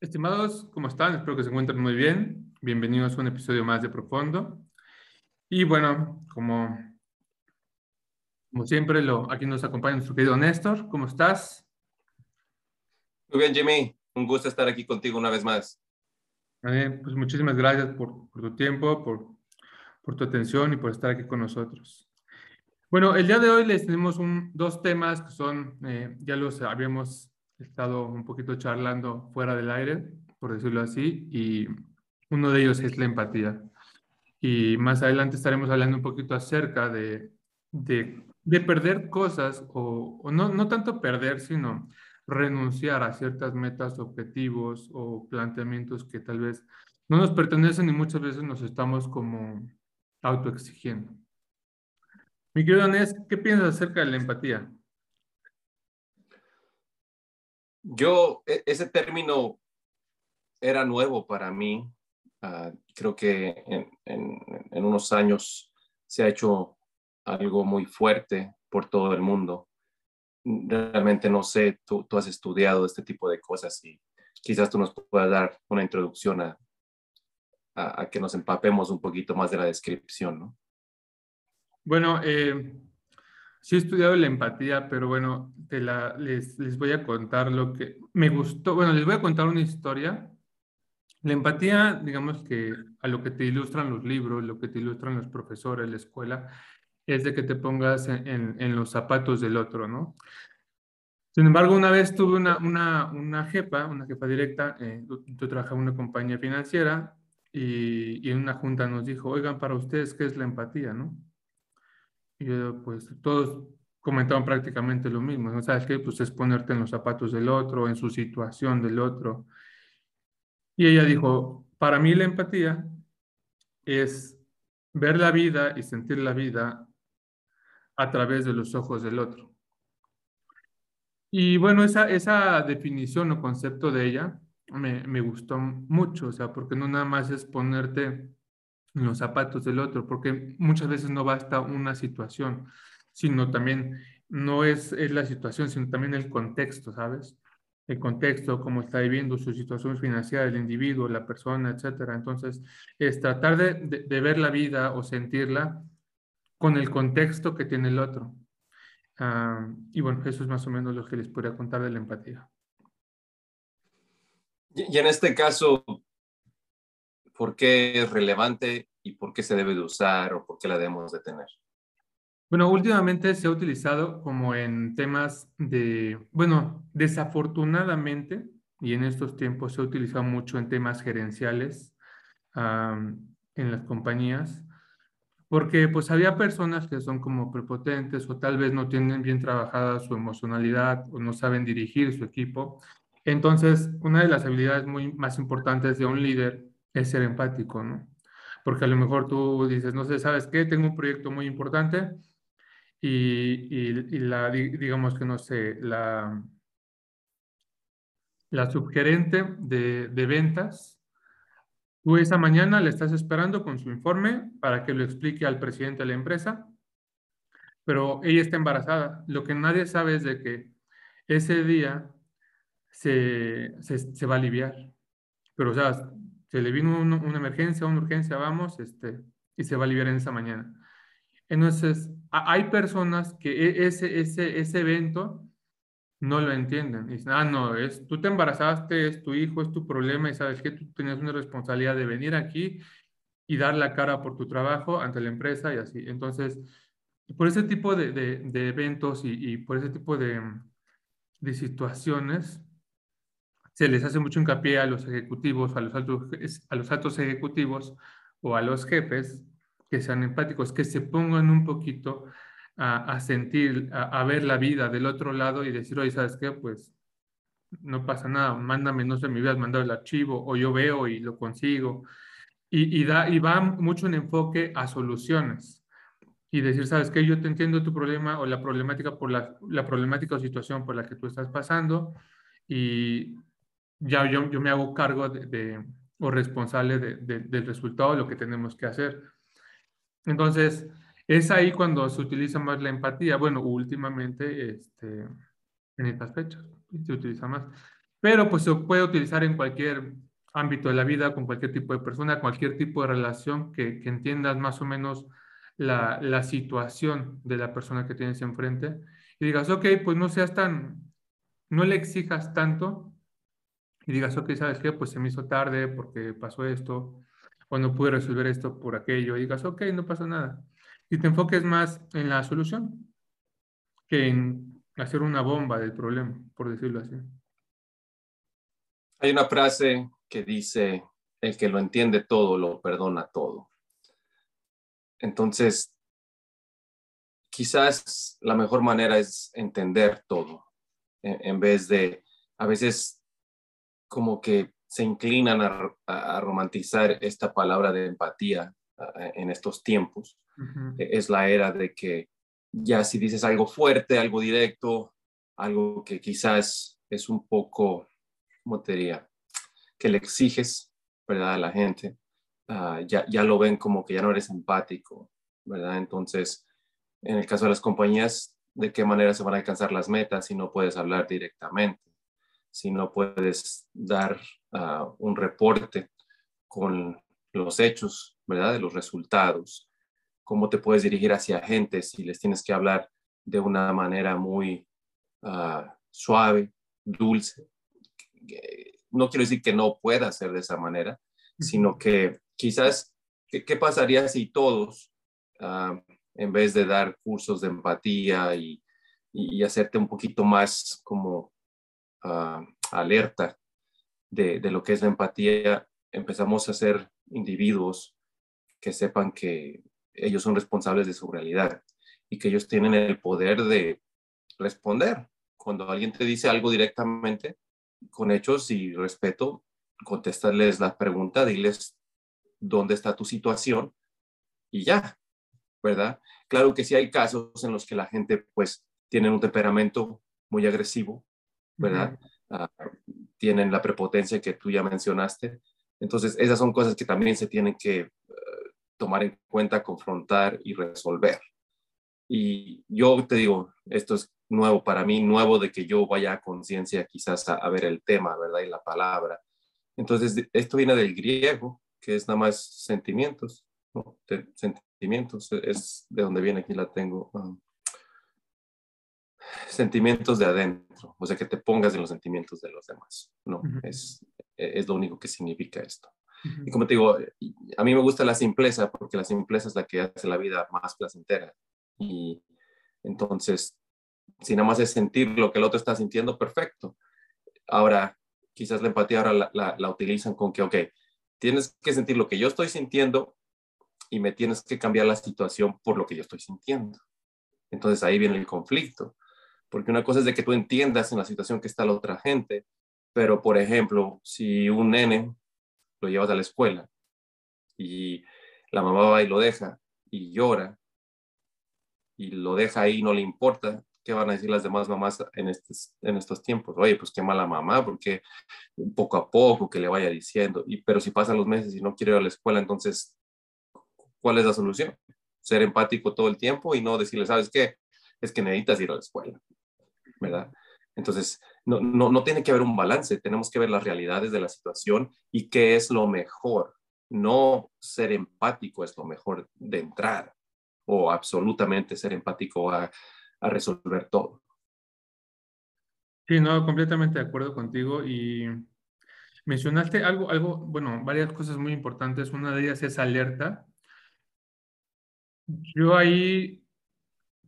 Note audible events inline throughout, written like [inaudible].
Estimados, ¿cómo están? Espero que se encuentren muy bien. Bienvenidos a un episodio más de Profundo. Y bueno, como, como siempre, lo, aquí nos acompaña nuestro querido Néstor. ¿Cómo estás? Muy bien, Jimmy. Un gusto estar aquí contigo una vez más. pues muchísimas gracias por, por tu tiempo, por, por, tu atención y por estar aquí con nosotros. Bueno, el día de hoy les tenemos un, dos temas que son, eh, ya los habíamos estado un poquito charlando fuera del aire, por decirlo así, y uno de ellos es la empatía. Y más adelante estaremos hablando un poquito acerca de, de, de perder cosas, o, o no, no tanto perder, sino renunciar a ciertas metas, objetivos o planteamientos que tal vez no nos pertenecen y muchas veces nos estamos como autoexigiendo. Mi querido Anés, ¿qué piensas acerca de la empatía? Yo, e, ese término era nuevo para mí. Ah, creo que en, unos años se ha hecho algo muy fuerte por todo el mundo. Realmente no sé, tú, has estudiado este tipo de cosas y quizás tú nos puedas dar una introducción a, a, que nos empapemos un poquito más de la descripción, ¿no? Bueno, eh, Sí he estudiado la empatía, pero bueno, te la, les, les voy a contar lo que me gustó. Bueno, les voy a contar una historia. La empatía, digamos que a lo que te ilustran los libros, lo que te ilustran los profesores, la escuela, es de que te pongas en, en, los zapatos del otro, ¿no? Sin embargo, una vez tuve una, una, una jefa, una jefa directa, eh, yo trabajaba en una compañía financiera y, y en una junta nos dijo, oigan, para ustedes, ¿qué es la empatía, no? Y pues todos comentaban prácticamente lo mismo, ¿no? ¿Sabes qué? Pues es ponerte en los zapatos del otro, en su situación del otro. Y ella dijo, para mí la empatía es ver la vida y sentir la vida a través de los ojos del otro. Y bueno, esa, esa definición o concepto de ella me, me gustó mucho, o sea, porque no nada más es ponerte en los zapatos del otro, porque muchas veces no basta una situación, sino también no es, es la situación, sino también el contexto, ¿sabes? El contexto, cómo está viviendo su situación financiera el individuo, la persona, etcétera. Entonces, es tratar de, de, ver la vida o sentirla con el contexto que tiene el otro. y bueno, eso es más o menos lo que les podría contar de la empatía. Y en este caso, por qué es relevante y por qué se debe de usar o por qué la debemos de tener. Bueno, últimamente se ha utilizado como en temas de, bueno, desafortunadamente, y en estos tiempos se ha utilizado mucho en temas gerenciales en las compañías, porque pues había personas que son como prepotentes o tal vez no tienen bien trabajada su emocionalidad o no saben dirigir su equipo. Entonces, una de las habilidades muy más importantes de un líder es ser empático, ¿no? Porque a lo mejor tú dices, no sé, ¿sabes qué? Tengo un proyecto muy importante y, y, la, digamos que no sé, la, la subgerente de, de ventas, tú esa mañana le estás esperando con su informe para que lo explique al presidente de la empresa, pero ella está embarazada. Lo que nadie sabe es de que ese día se, se, se va a aliviar. Pero, o sea, se le vino una emergencia, una urgencia, vamos, este, y se va a aliviar en esa mañana. Entonces, hay personas que e, ese, ese, ese evento no lo entienden. Dicen, ah, no, es, tú te embarazaste, es tu hijo, es tu problema y sabes que tú tenías una responsabilidad de venir aquí y dar la cara por tu trabajo ante la empresa y así. Entonces, por ese tipo de, de, de eventos y, y, por ese tipo de, de situaciones, se les hace mucho hincapié a los ejecutivos, a los altos, a los altos ejecutivos o a los jefes que sean empáticos, que se pongan un poquito a, sentir, a, ver la vida del otro lado y decir, oye, ¿sabes qué? Pues no pasa nada, mándame, no sé, me hubieras mandado el archivo o yo veo y lo consigo. Y, y, da, y va mucho en enfoque a soluciones y decir, ¿sabes qué? Yo te entiendo tu problema o la problemática por la, la problemática o situación por la que tú estás pasando y ya yo, yo me hago cargo de, o responsable del resultado de lo que tenemos que hacer. Entonces, es ahí cuando se utiliza más la empatía. Bueno, últimamente, este, en estas fechas, se utiliza más. pero pues se puede utilizar en cualquier ámbito de la vida, con cualquier tipo de persona, cualquier tipo de relación que, que entiendas más o menos la, la, situación de la persona que tienes enfrente y digas, ok, pues no seas tan, no le exijas tanto y digas, ok, ¿sabes qué? Pues se me hizo tarde porque pasó esto, o no pude resolver esto por aquello, y digas, ok, no pasa nada. Y te enfoques más en la solución que en hacer una bomba del problema, por decirlo así. Hay una frase que dice, el que lo entiende todo, lo perdona todo. Entonces, quizás la mejor manera es entender todo, en, vez de, a veces como que se inclinan a, romantizar esta palabra de empatía en estos tiempos. E, es la era de que ya si dices algo fuerte, algo directo, algo que quizás es un poco, ¿cómo te diría? Que le exiges, ¿verdad? A la gente, ah, ya, ya lo ven como que ya no eres empático, ¿verdad? Entonces, en el caso de las compañías, ¿de qué manera se van a alcanzar las metas si no puedes hablar directamente? Si no puedes dar ah, un reporte con los hechos, ¿verdad? De los resultados. ¿Cómo te puedes dirigir hacia gente si les tienes que hablar de una manera muy ah, suave, dulce? No quiero decir que no pueda ser de esa manera, sino que quizás, ¿qué, pasaría si todos ah, en vez de dar cursos de empatía y, hacerte un poquito más como ah, alerta de, lo que es la empatía, empezamos a ser individuos que sepan que ellos son responsables de su realidad y que ellos tienen el poder de responder. Cuando alguien te dice algo directamente, con hechos y respeto, contestarles la pregunta, diles dónde está tu situación y ya, ¿verdad? Claro que sí hay casos en los que la gente pues tiene un temperamento muy agresivo, ¿verdad? Ah, tienen la prepotencia que tú ya mencionaste. Entonces, esas son cosas que también se tienen que eh, tomar en cuenta, confrontar y resolver. Y yo te digo, esto es nuevo para mí, nuevo de que yo vaya a conciencia quizás a, ver el tema, ¿verdad? Y la palabra. Entonces, esto viene del griego, que es nada más sentimientos, ¿no? sentimientos, es de donde viene, aquí la tengo. Um, sentimientos de adentro, o sea, que te pongas en los sentimientos de los demás, ¿no? es, es lo único que significa esto. Y como te digo, a mí me gusta la simpleza porque la simpleza es la que hace la vida más placentera. Y entonces, si nada más es sentir lo que el otro está sintiendo, perfecto. Ahora, quizás la empatía ahora la, la, la utilizan con que, ok, tienes que sentir lo que yo estoy sintiendo y me tienes que cambiar la situación por lo que yo estoy sintiendo. Entonces ahí viene el conflicto, porque una cosa es de que tú entiendas en la situación que está la otra gente, pero por ejemplo, si un nene lo llevas a la escuela y la mamá va y lo deja y llora y lo deja ahí y no le importa, ¿qué van a decir las demás mamás en estos, en estos tiempos? Oye, pues qué mala mamá, porque poco a poco que le vaya diciendo, y, pero si pasan los meses y no quiere ir a la escuela, entonces ¿Cuál es la solución? Ser empático todo el tiempo y no decirle, ¿sabes qué? Es que necesitas ir a la escuela, ¿verdad? Entonces, no, no, no tiene que haber un balance, tenemos que ver las realidades de la situación y qué es lo mejor. No ser empático es lo mejor de entrar o absolutamente ser empático a, a resolver todo. Sí, no, completamente de acuerdo contigo y mencionaste algo, algo, bueno, varias cosas muy importantes. Una de ellas es alerta. Yo ahí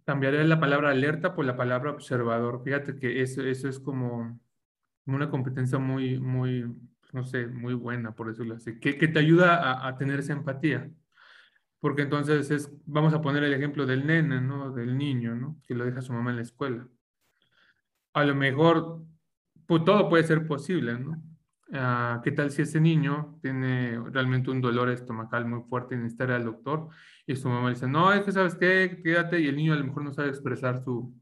cambiaría la palabra alerta por la palabra observador. Fíjate que eso, eso es como una competencia muy, muy, no sé, muy buena, por decirlo así, que, que te ayuda a, tener esa empatía. Porque entonces es, vamos a poner el ejemplo del nene, ¿no? Del niño, ¿no? Que lo deja su mamá en la escuela. A lo mejor, pues todo puede ser posible, ¿no? Ah, ¿Qué tal si ese niño tiene realmente un dolor estomacal muy fuerte y necesita ir al doctor? Y su mamá dice, no, es que sabes qué, quédate, y el niño a lo mejor no sabe expresar su,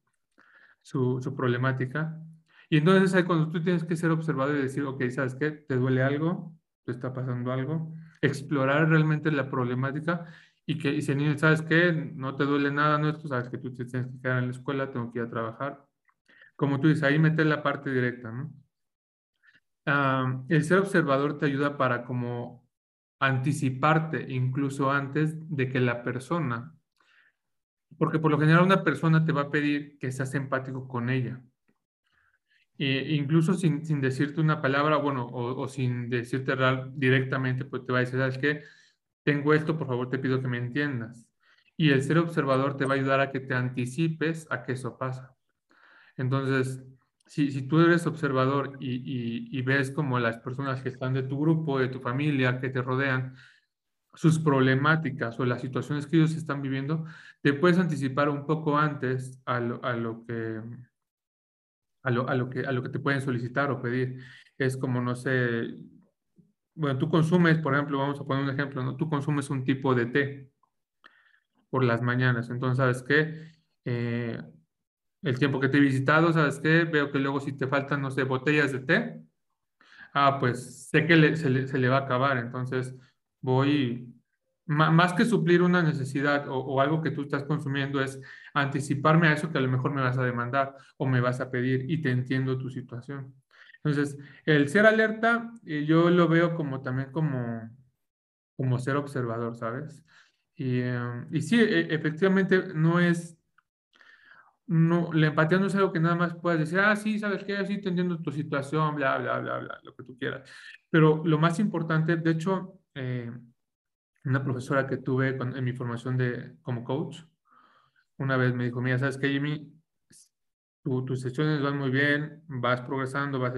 su, su problemática. Y entonces ahí cuando tú tienes que ser observado y decir, ok, ¿sabes qué? ¿Te duele algo? ¿Te está pasando algo? Explorar realmente la problemática y que y si el niño, ¿sabes qué? No te duele nada, no, tú sabes que tú te tienes que quedar en la escuela, tengo que ir a trabajar. Como tú dices, ahí meter la parte directa, ¿no? El ser observador te ayuda para como anticiparte incluso antes de que la persona, porque por lo general una persona te va a pedir que seas empático con ella. E incluso sin, sin, decirte una palabra, bueno, o, sin decirte directamente, pues te va a decir, ¿sabes qué? Tengo esto, por favor te pido que me entiendas. Y el ser observador te va a ayudar a que te anticipes a que eso pasa. Entonces, si, si tú eres observador y, y, y, ves como las personas que están de tu grupo, de tu familia, que te rodean, sus problemáticas o las situaciones que ellos están viviendo, te puedes anticipar un poco antes a lo, a lo que a lo, a lo, que, a lo que te pueden solicitar o pedir. Es como, no sé, bueno, tú consumes, por ejemplo, vamos a poner un ejemplo, ¿no? Tú consumes un tipo de té por las mañanas. Entonces, ¿sabes qué? Eh, el tiempo que te he visitado, ¿sabes qué? Veo que luego si te faltan, no sé, botellas de té, ah, pues sé que se, le, va a acabar. Entonces, voy más que suplir una necesidad o, algo que tú estás consumiendo es anticiparme a eso que a lo mejor me vas a demandar o me vas a pedir y te entiendo tu situación. Entonces, el ser alerta, eh, yo lo veo como también como, como ser observador, ¿sabes? Y, em, y sí, e, efectivamente no es, no, la empatía no es algo que nada más puedas decir, ah, sí, ¿sabes qué? Sí, te entiendo tu situación, bla, bla, bla, bla, lo que tú quieras. Pero lo más importante, de hecho, eh, una profesora que tuve en mi formación de, como coach, una vez me dijo, mira, ¿sabes qué, Jimmy? tus sesiones van muy bien, vas progresando, vas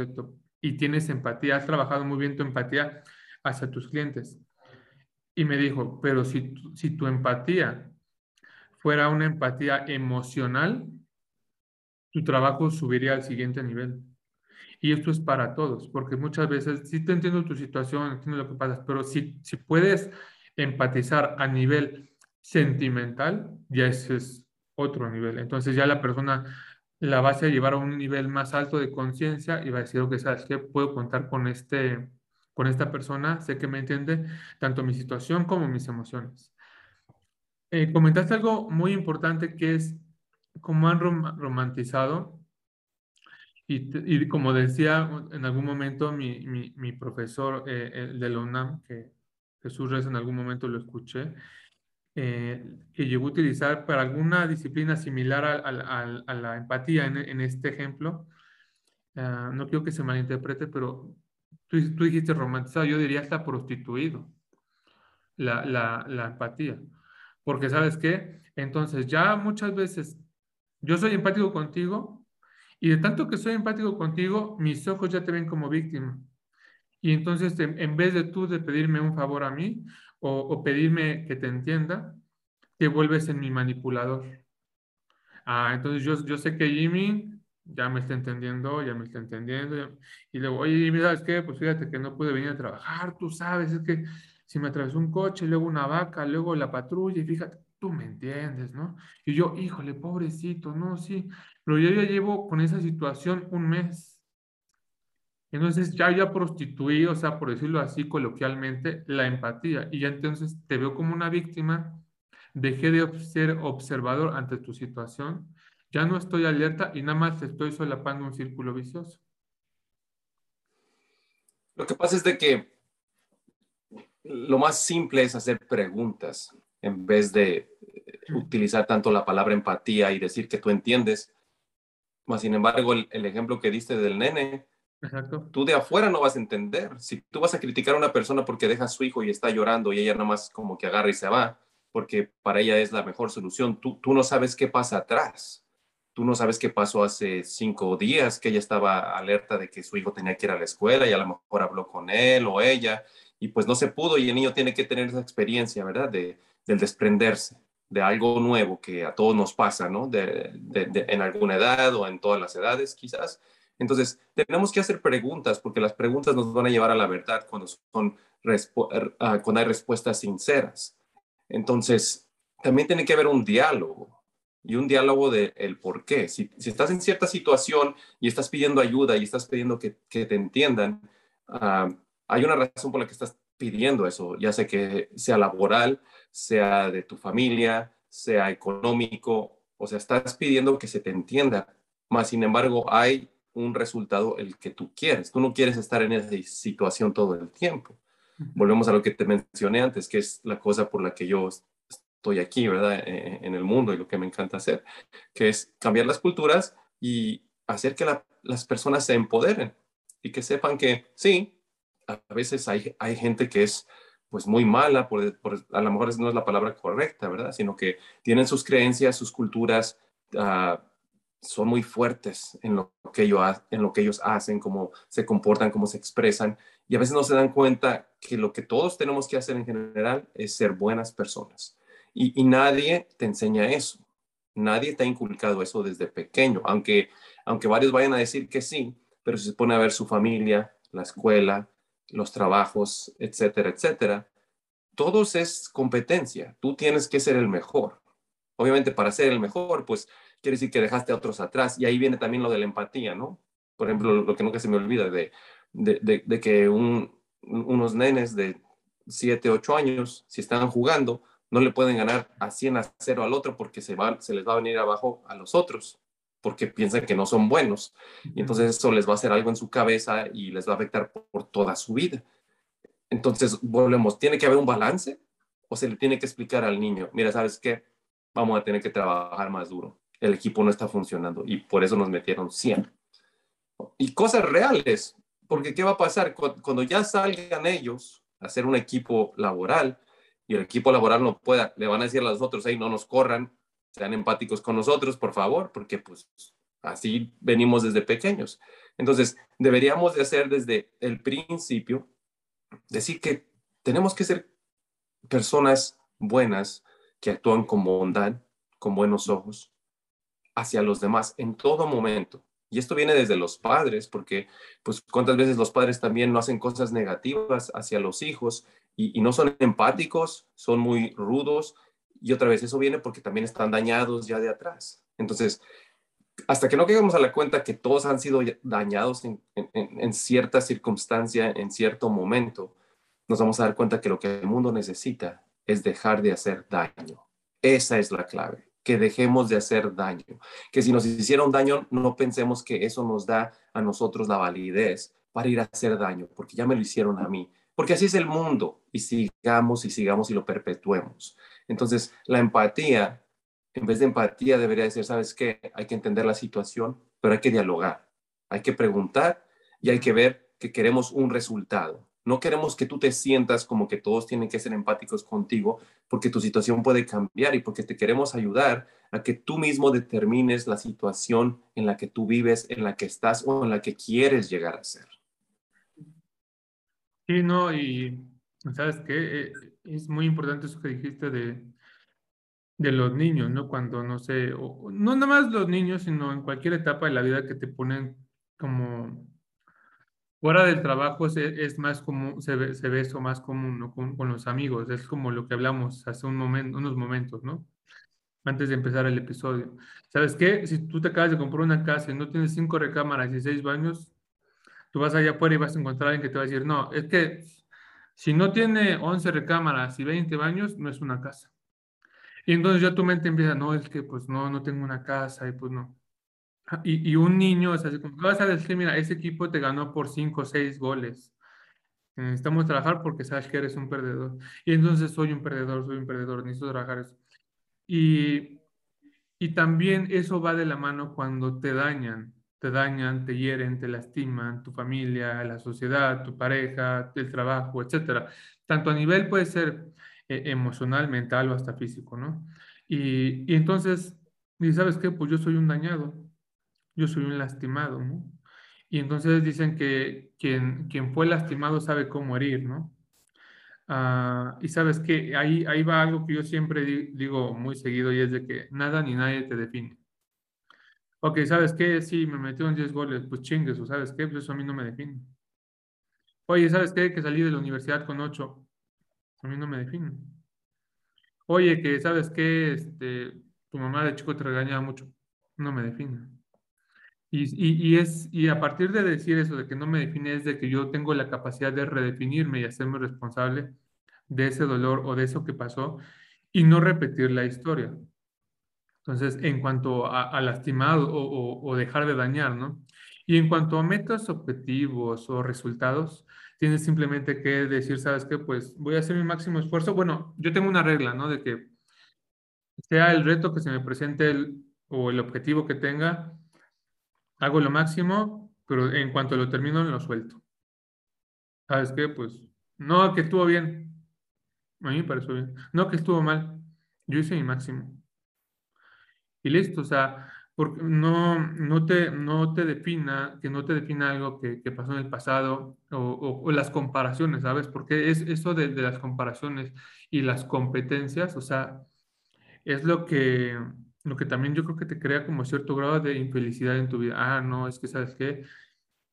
y tienes empatía, has trabajado muy bien tu empatía hacia tus clientes. Y me dijo, pero si, si tu empatía fuera una empatía emocional, tu trabajo subiría al siguiente nivel. Y esto es para todos, porque muchas veces, sí te entiendo tu situación, entiendo lo que pasa, pero si, si puedes empatizar a nivel sentimental, ya ese es otro nivel. Entonces ya la persona la vas a llevar a un nivel más alto de conciencia y va a decir, ok, ¿sabes qué? Puedo contar con, este, con esta persona, sé que me entiende tanto mi situación como mis emociones. Eh, comentaste algo muy importante que es cómo han romantizado y, y, como decía en algún momento mi, mi, mi profesor eh, de la UNAM, que Jesús Reyes en algún momento lo escuché, eh, que llegó a utilizar para alguna disciplina similar a, a, a la empatía en, en, este ejemplo. Uh, no quiero que se malinterprete, pero tú, tú, dijiste romantizado, yo diría hasta prostituido la, la, la empatía. Porque sabes qué, entonces ya muchas veces yo soy empático contigo y de tanto que soy empático contigo, mis ojos ya te ven como víctima. Y entonces, en, vez de tú de pedirme un favor a mí o, pedirme que te entienda, te vuelves en mi manipulador. Ah, entonces yo, yo sé que Jimmy ya me está entendiendo, ya me está entendiendo. Y luego, oye, Jimmy, ¿sabes qué? Pues fíjate que no pude venir a trabajar, tú sabes, es que si me atravesó un coche, luego una vaca, luego la patrulla, y fíjate, tú me entiendes, ¿no? Y yo, híjole, pobrecito, no, sí, pero yo ya llevo con esa situación un mes. Entonces ya ya prostituí, o sea, por decirlo así coloquialmente, la empatía. Y ya entonces te veo como una víctima, dejé de ser observador ante tu situación, ya no estoy alerta y nada más estoy solapando un círculo vicioso. Lo que pasa es de que lo más simple es hacer preguntas en vez de utilizar tanto la palabra empatía y decir que tú entiendes. Más sin embargo, el, el ejemplo que diste del nene, Exacto. Tú de afuera no vas a entender. Si tú vas a criticar a una persona porque deja a su hijo y está llorando y ella nada más como que agarra y se va, porque para ella es la mejor solución, tú, tú no sabes qué pasa atrás. Tú no sabes qué pasó hace cinco días, que ella estaba alerta de que su hijo tenía que ir a la escuela y a lo mejor habló con él o ella y pues no se pudo y el niño tiene que tener esa experiencia, ¿verdad? De, del desprenderse de algo nuevo que a todos nos pasa, ¿no? de, en alguna edad o en todas las edades quizás entonces, tenemos que hacer preguntas porque las preguntas nos van a llevar a la verdad cuando, son ah, cuando hay respuestas sinceras. Entonces, también tiene que haber un diálogo y un diálogo del el por qué. Si, estás en cierta situación y estás pidiendo ayuda y estás pidiendo que, te entiendan, ah, hay una razón por la que estás pidiendo eso, ya sea que sea laboral, sea de tu familia, sea económico, o sea, estás pidiendo que se te entienda. Más sin embargo, hay un resultado el que tú quieres. Tú no quieres estar en esa situación todo el tiempo. Volvemos a lo que te mencioné antes, que es la cosa por la que yo estoy aquí, ¿verdad? E-, en el mundo y lo que me encanta hacer, que es cambiar las culturas y hacer que las personas se empoderen y que sepan que sí, a veces hay, hay gente que es pues muy mala, por, a lo mejor no es la palabra correcta, ¿verdad? Sino que tienen sus creencias, sus culturas, uh, son muy fuertes en lo, que ellos, en lo que ellos hacen, cómo se comportan, cómo se expresan, y a veces no se dan cuenta que lo que todos tenemos que hacer en general es ser buenas personas. Y, y nadie te enseña eso, nadie te ha inculcado eso desde pequeño, aunque, aunque varios vayan a decir que sí, pero si se pone a ver su familia, la escuela, los trabajos, etcétera, etcétera, todos es competencia, tú tienes que ser el mejor. Obviamente para ser el mejor, pues quiere decir que dejaste a otros atrás. Y ahí viene también lo de la empatía, ¿no? Por ejemplo, lo que nunca se me olvida de, de, que unos nenes de 7, 8 años, si están jugando, no le pueden ganar a 100 a 0 al otro porque se, va, se les va a venir abajo a los otros, porque piensan que no son buenos. Y entonces eso les va a hacer algo en su cabeza y les va a afectar por toda su vida. Entonces, volvemos, ¿tiene que haber un balance? ¿O se le tiene que explicar al niño, mira, ¿sabes qué? Vamos a tener que trabajar más duro el equipo no está funcionando y por eso nos metieron 100. Y cosas reales, porque ¿qué va a pasar? Cuando ya salgan ellos a hacer un equipo laboral y el equipo laboral no pueda, le van a decir a los otros, hey, no nos corran, sean empáticos con nosotros, por favor, porque pues así venimos desde pequeños. Entonces, deberíamos de hacer desde el principio, decir que tenemos que ser personas buenas que actúan con bondad, con buenos ojos, hacia los demás en todo momento. Y esto viene desde los padres, porque pues cuántas veces los padres también no hacen cosas negativas hacia los hijos y, no son empáticos, son muy rudos. Y otra vez, eso viene porque también están dañados ya de atrás. Entonces, hasta que no quedemos a la cuenta que todos han sido dañados en, en cierta circunstancia, en cierto momento, nos vamos a dar cuenta que lo que el mundo necesita es dejar de hacer daño. Esa es la clave que dejemos de hacer daño, que si nos hicieron daño, no pensemos que eso nos da a nosotros la validez para ir a hacer daño, porque ya me lo hicieron a mí, porque así es el mundo y sigamos y sigamos y lo perpetuemos. Entonces, la empatía, en vez de empatía, debería decir, ¿sabes qué? Hay que entender la situación, pero hay que dialogar, hay que preguntar y hay que ver que queremos un resultado. No queremos que tú te sientas como que todos tienen que ser empáticos contigo, porque tu situación puede cambiar y porque te queremos ayudar a que tú mismo determines la situación en la que tú vives, en la que estás o en la que quieres llegar a ser. Sí, no, y sabes qué, eh, es muy importante eso que dijiste de, de los niños, ¿no? Cuando, no sé, no nada más los niños, sino en cualquier etapa de la vida que te ponen como Fuera del trabajo es, más común, se ve, se ve, eso más común ¿no? con, con, los amigos. Es como lo que hablamos hace un momento, unos momentos, ¿no? Antes de empezar el episodio. ¿Sabes qué? Si tú te acabas de comprar una casa y no tienes cinco recámaras y seis baños, tú vas allá afuera y vas a encontrar a alguien que te va a decir, no, es que si no tiene 11 recámaras y 20 baños, no es una casa. Y entonces ya tu mente empieza, no, es que pues no, no tengo una casa y pues no. Y, y un niño, o sea, vas a decir, mira, ese equipo te ganó por 5 o 6 goles. Necesitamos trabajar porque sabes que eres un perdedor. Y entonces soy un perdedor, soy un perdedor, necesito trabajar eso. Y, y también eso va de la mano cuando te dañan, te dañan, te hieren, te lastiman, tu familia, la sociedad, tu pareja, el trabajo, etcétera. Tanto a nivel puede ser eh, emocional, mental o hasta físico, ¿no? Y, entonces, ¿y sabes qué? Pues yo soy un dañado yo soy un lastimado, ¿no? Y entonces dicen que quien, quien fue lastimado sabe cómo herir, ¿no? Ah, y sabes que ahí, ahí va algo que yo siempre digo muy seguido y es de que nada ni nadie te define. Ok, ¿sabes qué? Sí, me metieron 10 goles, pues chingues, o ¿sabes qué? Pues eso a mí no me define. Oye, ¿sabes qué? Que salí de la universidad con 8, a mí no me define. Oye, que ¿sabes qué? Este, tu mamá de chico te regañaba mucho, no me define. Y, es, y a partir de decir eso, de que no me define, es de que yo tengo la capacidad de redefinirme y hacerme responsable de ese dolor o de eso que pasó y no repetir la historia. Entonces, en cuanto a, lastimado o, dejar de dañar, ¿no? Y en cuanto a metas, objetivos o resultados, tienes simplemente que decir, ¿sabes qué? Pues voy a hacer mi máximo esfuerzo. Bueno, yo tengo una regla, ¿no? De que sea el reto que se me presente o el objetivo que tenga, hago lo máximo, pero en cuanto lo termino, lo suelto. ¿Sabes qué? Pues, no, que estuvo bien. A mí me pareció bien. No, que estuvo mal. Yo hice mi máximo. Y listo, o sea, porque no, no, te, no te defina, que no te defina algo que, pasó en el pasado o, las comparaciones, ¿sabes? Porque es eso de, de, las comparaciones y las competencias, o sea, es lo que, lo que también yo creo que te crea como cierto grado de infelicidad en tu vida. Ah, no, es que, ¿sabes qué?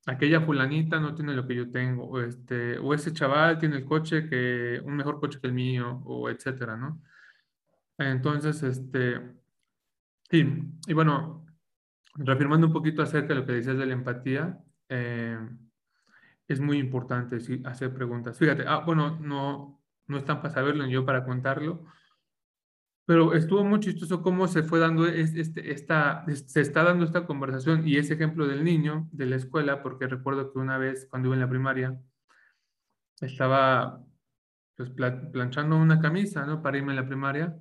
Aquella fulanita no tiene lo que yo tengo, o, este, o ese chaval tiene el coche que, un mejor coche que el mío, o etcétera, ¿no? Entonces, este, sí, y bueno, reafirmando un poquito acerca de lo que decías de la empatía, eh, es muy importante hacer preguntas. Fíjate, ah, bueno, no, no están para saberlo ni yo para contarlo, pero estuvo muy chistoso cómo se fue dando este, esta, se está dando esta conversación y ese ejemplo del niño de la escuela, porque recuerdo que una vez cuando iba en la primaria, estaba pues, planchando una camisa, ¿no? Para irme a la primaria.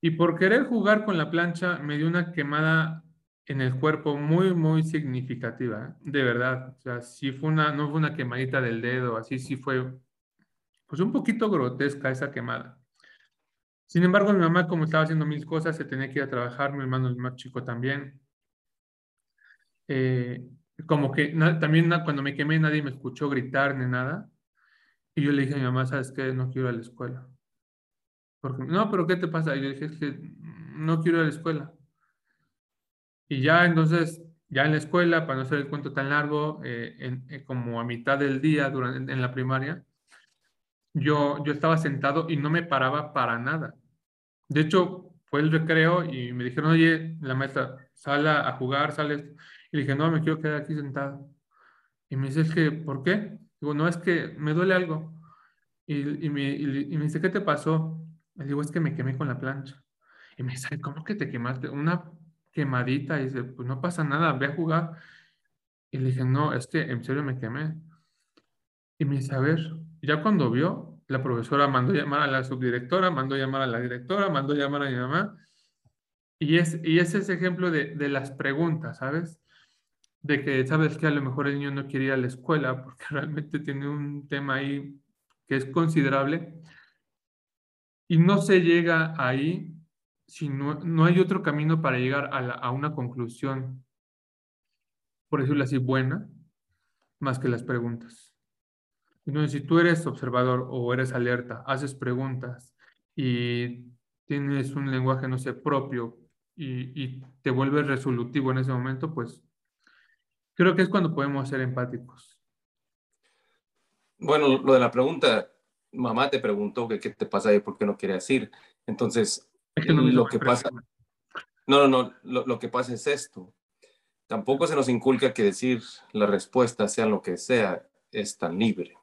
Y por querer jugar con la plancha me dio una quemada en el cuerpo muy, muy significativa, de verdad. O sea, sí fue una, no fue una quemadita del dedo, así sí fue, pues un poquito grotesca esa quemada. Sin embargo, mi mamá, como estaba haciendo mil cosas, se tenía que ir a trabajar, mi hermano el más chico también. Eh, como que también cuando me quemé nadie me escuchó gritar ni nada. Y yo le dije a mi mamá, ¿sabes qué? No quiero ir a la escuela. Porque, no, pero ¿qué te pasa? Y yo dije, es que no quiero ir a la escuela. Y ya entonces, ya en la escuela, para no hacer el cuento tan largo, eh, eh, como a mitad del día durante, en la primaria, yo, yo estaba sentado y no me paraba para nada. De hecho, fue el recreo y me dijeron, oye, la maestra, sale a jugar, sales. Y dije, no, me quiero quedar aquí sentado. Y me dice, es que, ¿por qué? Digo, no, es que me duele algo. Y, y, me, y, me, dice, ¿qué te pasó? Le digo, es que me quemé con la plancha. Y me dice, ¿cómo que te quemaste? Una quemadita. Y dice, pues no pasa nada, ve a jugar. Y le dije, no, es que en serio me quemé. Y me dice, a ver, ya cuando vio, la profesora mandó llamar a la subdirectora, mandó llamar a la directora, mandó llamar a mi mamá. Y es, y es ese ejemplo de, de las preguntas, ¿sabes? De que sabes que a lo mejor el niño no quiere ir a la escuela porque [laughs] realmente tiene un tema ahí que es considerable. Y no se llega ahí si no, hay otro camino para llegar a, a una conclusión, por decirlo así, buena, más que las preguntas. Entonces, si tú eres observador o eres alerta, haces preguntas y tienes un lenguaje, no sé, propio y, te vuelves resolutivo en ese momento, pues creo que es cuando podemos ser empáticos. Bueno, lo de la pregunta, mamá te preguntó que qué te pasa y por qué no quieres ir. Entonces, lo que pasa... No, no, no, lo, lo, que pasa es esto. Tampoco se nos inculca que decir la respuesta, sea lo que sea, es tan libre.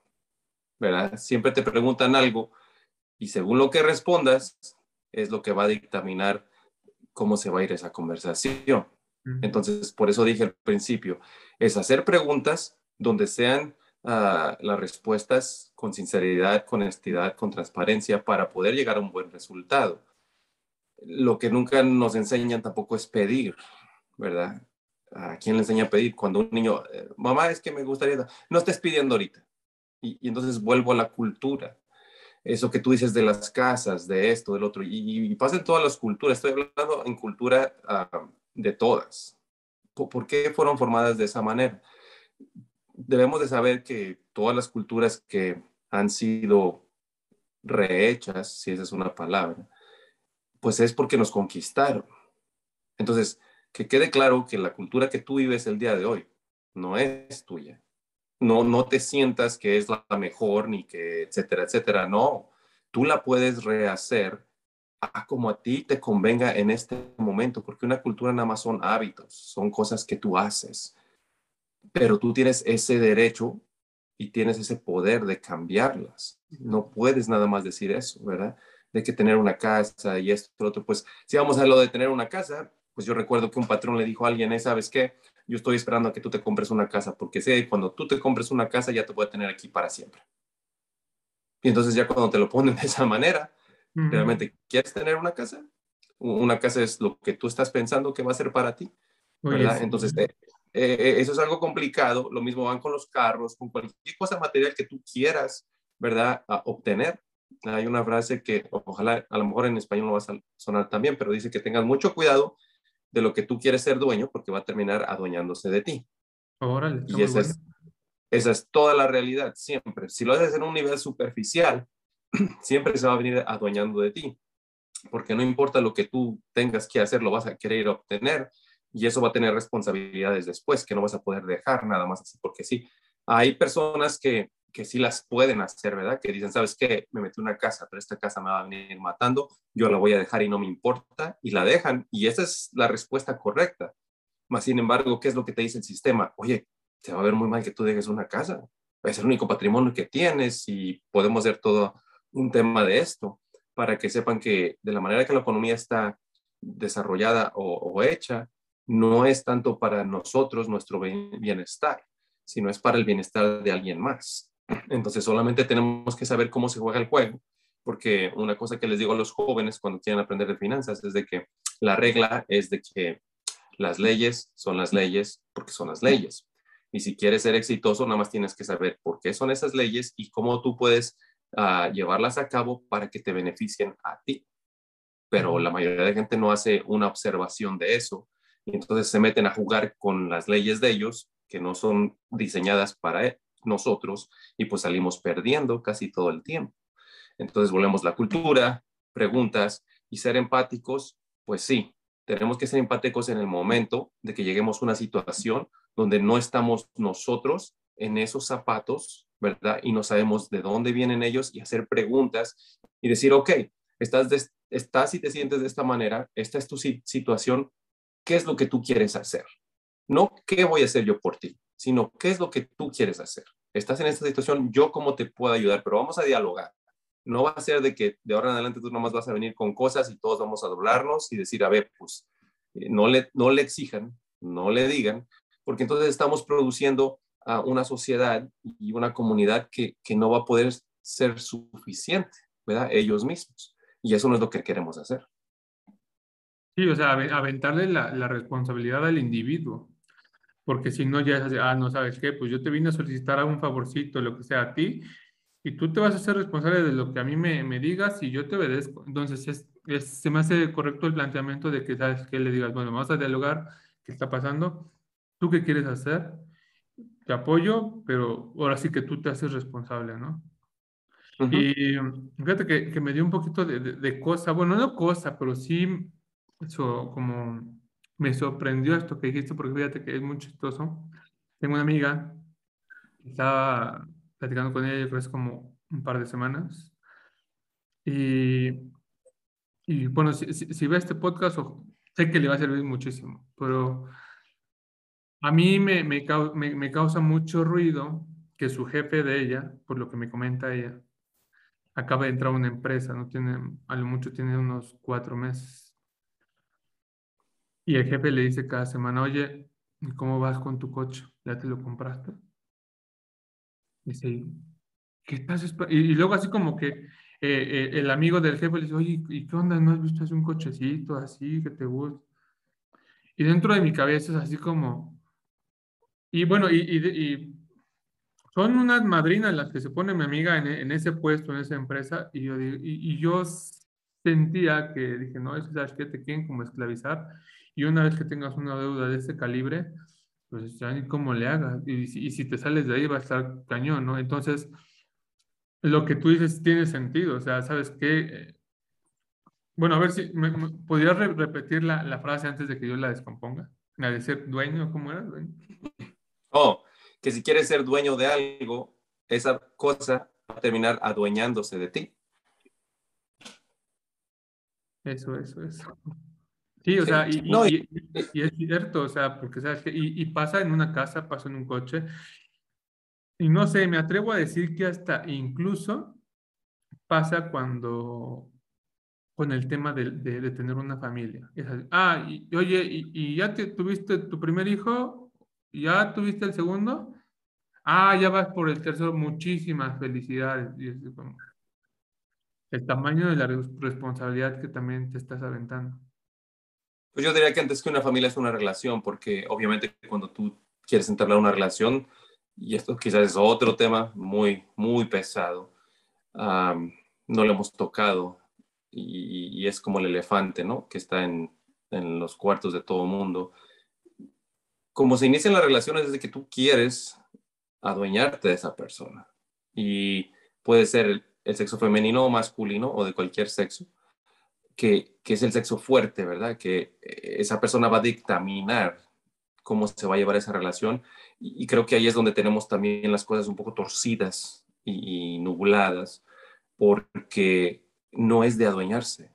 ¿verdad? Siempre te preguntan algo y según lo que respondas es lo que va a dictaminar cómo se va a ir esa conversación. Entonces, por eso dije al principio, es hacer preguntas donde sean las respuestas con sinceridad, con honestidad, con transparencia para poder llegar a un buen resultado. Lo que nunca nos enseñan tampoco es pedir, ¿verdad? ¿A quién le enseña a pedir? Cuando un niño, eh, mamá, es que me gustaría, no estés pidiendo ahorita. Y, entonces vuelvo a la cultura. Eso que tú dices de las casas, de esto, del otro, y, en todas las culturas. Estoy hablando en cultura ah, de todas. ¿Por, qué fueron formadas de esa manera? Debemos de saber que todas las culturas que han sido rehechas, si esa es una palabra, pues es porque nos conquistaron. Entonces, que quede claro que la cultura que tú vives el día de hoy no es tuya no, no te sientas que es la mejor ni que, etcétera, etcétera. No, tú la puedes rehacer a como a ti te convenga en este momento, porque una cultura nada más son hábitos, son cosas que tú haces, pero tú tienes ese derecho y tienes ese poder de cambiarlas. No puedes nada más decir eso, ¿verdad? De que tener una casa y esto, otro. Pues si vamos a lo de tener una casa, pues yo recuerdo que un patrón le dijo a alguien, ¿sabes qué? yo estoy esperando a que tú te compres una casa, porque sé cuando tú te compres una casa ya te voy a tener aquí para siempre. Y entonces ya cuando te lo ponen [laughs] de esa manera, ¿realmente quieres tener una casa? Una casa es lo que tú estás pensando que va a ser para ti. ¿verdad? Entonces, eh, eso es algo complicado. Lo mismo van con los carros, con cualquier cosa material que tú quieras, ¿verdad? A obtener. Hay una frase que ojalá, a lo mejor en español no va a sonar también, pero dice que tengas mucho cuidado de lo que tú quieres ser dueño porque va a terminar adueñándose de ti. Órale, y esa es, esa es toda la realidad, siempre. Si lo haces en un nivel superficial, [clears throat] siempre se va a venir adueñando de ti, porque no importa lo que tú tengas que hacer, lo vas a querer obtener y eso va a tener responsabilidades después que no vas a poder dejar nada más así porque sí. Hay personas que, que sí las pueden hacer, ¿verdad? Que dicen, ¿sabes qué? Me metí una casa, pero esta casa me va a venir matando, yo la voy a dejar y no me importa, y la dejan, y esa es la respuesta correcta. Más sin embargo, ¿qué es lo que te dice el sistema? Oye, te va a ver muy mal que tú dejes una casa, es el único patrimonio que tienes y podemos hacer todo un tema de esto para que sepan que de la manera que la economía está desarrollada o, o hecha, no es tanto para nosotros nuestro bienestar, sino es para el bienestar de alguien más. Entonces solamente tenemos que saber cómo se juega el juego, porque una cosa que les digo a los jóvenes cuando quieren aprender de finanzas es de que la regla es de que las leyes son las leyes porque son las leyes. Y si quieres ser exitoso, nada más tienes que saber por qué son esas leyes y cómo tú puedes ah, llevarlas a cabo para que te beneficien a ti. Pero la mayoría de gente no hace una observación de eso y entonces se meten a jugar con las leyes de ellos que no son diseñadas para nosotros y pues salimos perdiendo casi todo el tiempo. Entonces volvemos la cultura, preguntas y ser empáticos, pues sí, tenemos que ser empáticos en el momento de que lleguemos a una situación donde no estamos nosotros en esos zapatos, ¿verdad? Y no sabemos de dónde vienen ellos y hacer preguntas y decir, ok, estás, estás y te sientes de esta manera, esta es tu situación, qué es lo que tú quieres hacer. No qué voy a hacer yo por ti, sino qué es lo que tú quieres hacer. Estás en esta situación, yo cómo te puedo ayudar, pero vamos a dialogar. No va a ser de que de ahora en adelante tú nomás vas a venir con cosas y todos vamos a doblarnos y decir, a ver, pues eh, no le, no le exijan, no le digan, porque entonces estamos produciendo a una sociedad y una comunidad que, que no va a poder ser suficiente, ¿verdad? Ellos mismos. Y eso no es lo que queremos hacer. Sí, o sea, aventarle la, la responsabilidad al individuo, porque si no ya es así, ah, no sabes qué, pues yo te vine a solicitar algún favorcito, lo que sea a ti, y tú te vas a ser responsable de lo que a mí me, me digas y yo te obedezco. Entonces, es, es, se me hace correcto el planteamiento de que, ¿sabes qué? Le digas, bueno, vamos a dialogar, ¿qué está pasando? ¿Tú qué quieres hacer? Te apoyo, pero ahora sí que tú te haces responsable, ¿no? Y fíjate que, que, me dio un poquito de, de, de cosa, bueno, no cosa, pero sí eso como me sorprendió esto que dijiste porque fíjate que es muy chistoso. Tengo una amiga estaba platicando con ella hace como un par de semanas. Y, y bueno, si, si, ve este podcast sé que le va a servir muchísimo, pero a mí me, me, me, me causa mucho ruido que su jefe de ella, por lo que me comenta ella, acaba de entrar a una empresa, no tiene, a lo mucho tiene unos cuatro meses y el jefe le dice cada semana, oye, ¿cómo vas con tu coche? ¿Ya te lo compraste? Dice, ¿qué estás y, y, luego así como que eh, eh, el amigo del jefe le dice, oye, ¿y qué onda? ¿No has visto así un cochecito así que te gusta? Y dentro de mi cabeza es así como, y bueno, y, y son unas madrinas las que se pone mi amiga en, en ese puesto, en esa empresa, y yo, y, yo sentía que dije, no, es que te quieren como esclavizar y una vez que tengas una deuda de ese calibre, pues ya ni cómo le hagas. Y, si te sales de ahí va a estar cañón, ¿no? Entonces, lo que tú dices tiene sentido. O sea, ¿sabes qué? Bueno, a ver si me, podrías repetir la, la, frase antes de que yo la descomponga. La de ser dueño, ¿cómo era? Oh, que si quieres ser dueño de algo, esa cosa va a terminar adueñándose de ti. Eso, eso, eso. Sí, o sea, y, y, y, es cierto, o sea, porque sabes que, y, pasa en una casa, pasa en un coche, y no sé, me atrevo a decir que hasta incluso pasa cuando, con el tema de, de, tener una familia. Es así, ah, y, oye, ¿y, ya te, tuviste tu primer hijo ¿Ya tuviste el segundo? Ah, ya vas por el tercero, muchísimas felicidades. el tamaño de la responsabilidad que también te estás aventando. Pues yo diría que antes que una familia es una relación, porque obviamente cuando tú quieres entablar una relación, y esto quizás es otro tema muy, muy pesado, no lo hemos tocado, y, es como el elefante, ¿no? Que está en, en los cuartos de todo mundo. Como se inician las relaciones desde que tú quieres adueñarte de esa persona. Y puede ser el, sexo femenino o masculino o de cualquier sexo, que, es el sexo fuerte, ¿verdad? Que eh, esa persona va a dictaminar cómo se va a llevar esa relación. Y, creo que ahí es donde tenemos también las cosas un poco torcidas y, y nubladas, porque no es de adueñarse,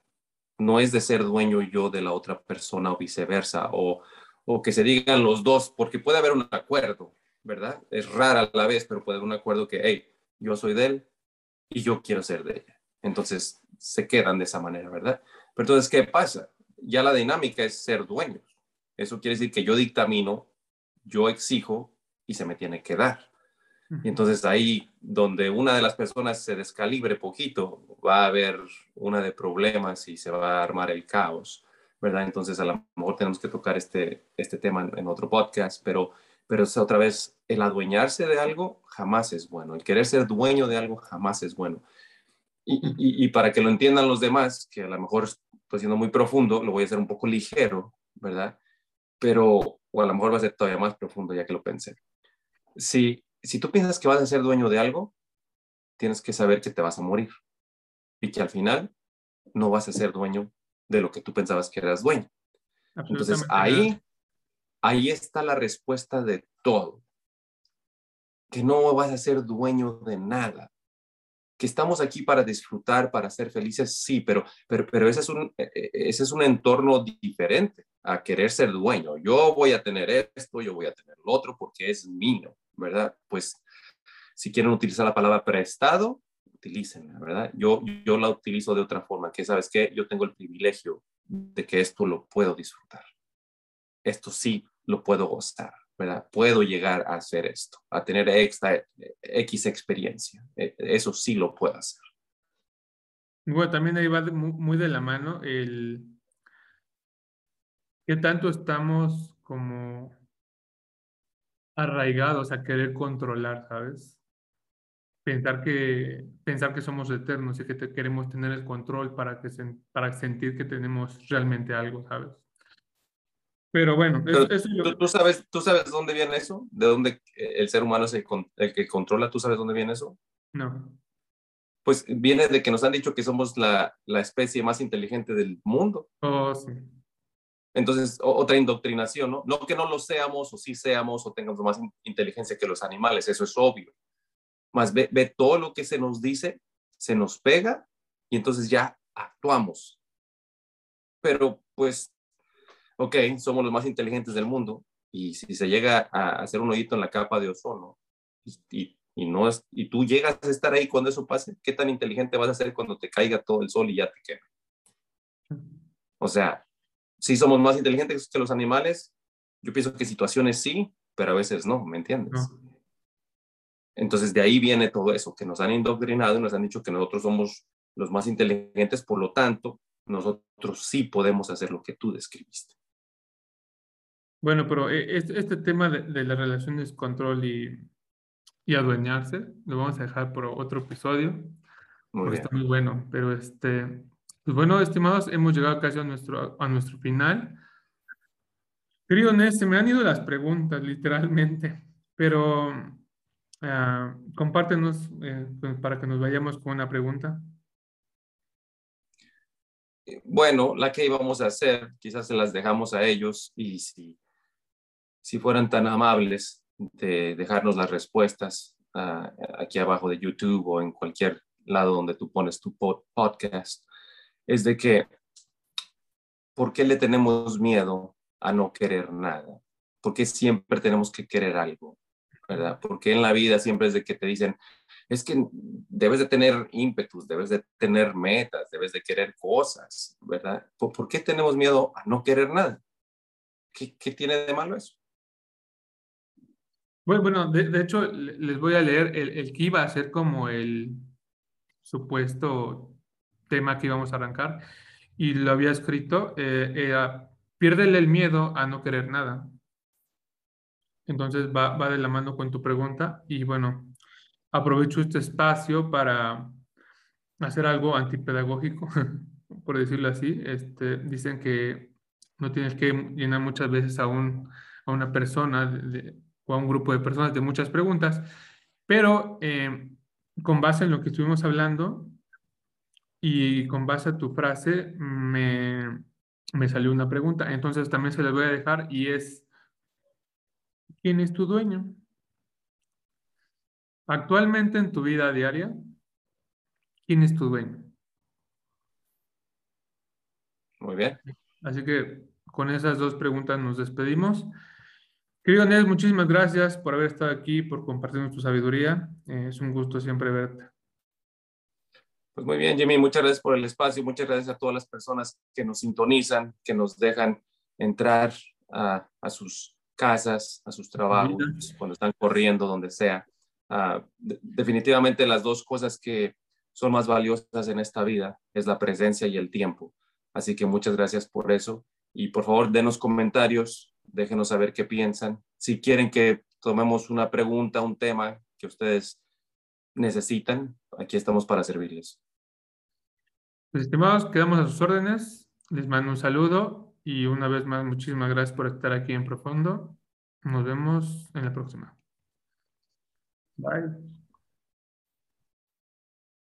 no es de ser dueño yo de la otra persona o viceversa, o, o que se digan los dos, porque puede haber un acuerdo, ¿verdad? Es rara a la vez, pero puede haber un acuerdo que, hey, yo soy de él y yo quiero ser de ella. Entonces se quedan de esa manera, ¿verdad? Pero entonces, ¿qué pasa? Ya la dinámica es ser dueños. Eso quiere decir que yo dictamino, yo exijo y se me tiene que dar. Y entonces ahí donde una de las personas se descalibre poquito, va a haber una de problemas y se va a armar el caos, ¿verdad? Entonces a lo mejor tenemos que tocar este, este tema en, en otro podcast, pero pero es otra vez, el adueñarse de algo jamás es bueno, el querer ser dueño de algo jamás es bueno. Y, para que lo entiendan los demás, que a lo mejor estoy siendo muy profundo, lo voy a hacer un poco ligero, ¿verdad? Pero, o a lo mejor va a ser todavía más profundo ya que lo pensé. Si, si tú piensas que vas a ser dueño de algo, tienes que saber que te vas a morir y que al final no vas a ser dueño de lo que tú pensabas que eras dueño. Entonces ahí Ahí está la respuesta de todo. Que no vas a ser dueño de nada. Que estamos aquí para disfrutar, para ser felices, sí, pero, pero, pero ese, es un, e, e, ese es un entorno diferente a querer ser dueño. Yo voy a tener esto, yo voy a tener lo otro porque es mío, ¿verdad? Pues si quieren utilizar la palabra prestado, utilícenla, ¿verdad? Yo, yo la utilizo de otra forma, que sabes que yo tengo el privilegio de que esto lo puedo disfrutar. Esto sí lo puedo gozar, ¿verdad? Puedo llegar a hacer esto, a tener extra, X experiencia. E, eso sí lo puedo hacer. Bueno, también ahí va muy de la mano el qué tanto estamos como arraigados a querer controlar, ¿sabes? Pensar que, pensar que somos eternos y que queremos tener el control para, que para sentir que tenemos realmente algo, ¿sabes? Pero bueno, ¿tú, sabes, ¿tú sabes dónde viene eso? ¿De dónde el ser humano es el, que controla? ¿Tú sabes dónde viene eso? No. Pues viene de que nos han dicho que somos la, la especie más inteligente del mundo. Oh, sí. Entonces, otra indoctrinación, ¿no? No que no lo seamos o sí seamos o tengamos más inteligencia que los animales, eso es obvio. Más ve, ve todo lo que se nos dice, se nos pega y entonces ya actuamos. Pero pues ok, somos los más inteligentes del mundo y si se llega a hacer un hoyito en la capa de ozono y, y, no es, y tú llegas a estar ahí cuando eso pase, ¿qué tan inteligente vas a ser cuando te caiga todo el sol y ya te quema? O sea, si somos más inteligentes que los animales, yo pienso que situaciones sí, pero a veces no, ¿me entiendes? Entonces de ahí viene todo eso, que nos han indoctrinado y nos han dicho que nosotros somos los más inteligentes, por lo tanto, nosotros sí podemos hacer lo que tú describiste. Bueno, pero eh, este, este tema de, las relaciones control y, y, adueñarse lo vamos a dejar por otro episodio. porque está muy bueno. Pero este, pues bueno, estimados, hemos llegado casi a nuestro, a nuestro final. Querido Nes, se me han ido las preguntas, literalmente, pero uh, compártenos eh, pues, para que nos vayamos con una pregunta. Bueno, la que íbamos a hacer, quizás se las dejamos a ellos y si si fueran tan amables de dejarnos las respuestas ah, aquí abajo de YouTube o en cualquier lado donde tú pones tu podcast, es de que, ¿por qué le tenemos miedo a no querer nada? ¿Por qué siempre tenemos que querer algo? ¿Verdad? Porque en la vida siempre es de que te dicen, es que debes de tener ímpetus, debes de tener metas, debes de querer cosas, ¿verdad? ¿Por, qué tenemos miedo a no querer nada? ¿Qué, ¿Qué tiene de malo eso? Bueno, de, hecho, les voy a leer el, el, que iba a ser como el supuesto tema que íbamos a arrancar y lo había escrito, eh, piérdele el miedo a no querer nada. Entonces va, va de la mano con tu pregunta y bueno, aprovecho este espacio para hacer algo antipedagógico, [laughs] por decirlo así. Este, dicen que no tienes que llenar muchas veces a, un, a una persona o a un grupo de personas de muchas preguntas, pero eh, con base en lo que estuvimos hablando y con base a tu frase me, me salió una pregunta. Entonces también se la voy a dejar y es, ¿quién es tu dueño? Actualmente en tu vida diaria, ¿quién es tu dueño? Muy bien. Así que con esas dos preguntas nos despedimos. Querido Nés, muchísimas gracias por haber estado aquí, por compartir tu sabiduría. Eh, es un gusto siempre verte. Pues muy bien, Jimmy, muchas gracias por el espacio, muchas gracias a todas las personas que nos sintonizan, que nos dejan entrar a, sus casas, a sus trabajos, cuando están corriendo, donde sea. Ah, definitivamente las dos cosas que son más valiosas en esta vida es la presencia y el tiempo. Así que muchas gracias por eso. Y por favor, denos comentarios, déjenos saber qué piensan. Si quieren que tomemos una pregunta, un tema que ustedes necesitan, aquí estamos para servirles. Pues, estimados, quedamos a sus órdenes. Les mando un saludo y una vez más, muchísimas gracias por estar aquí en Profundo. Nos vemos en la próxima. Bye.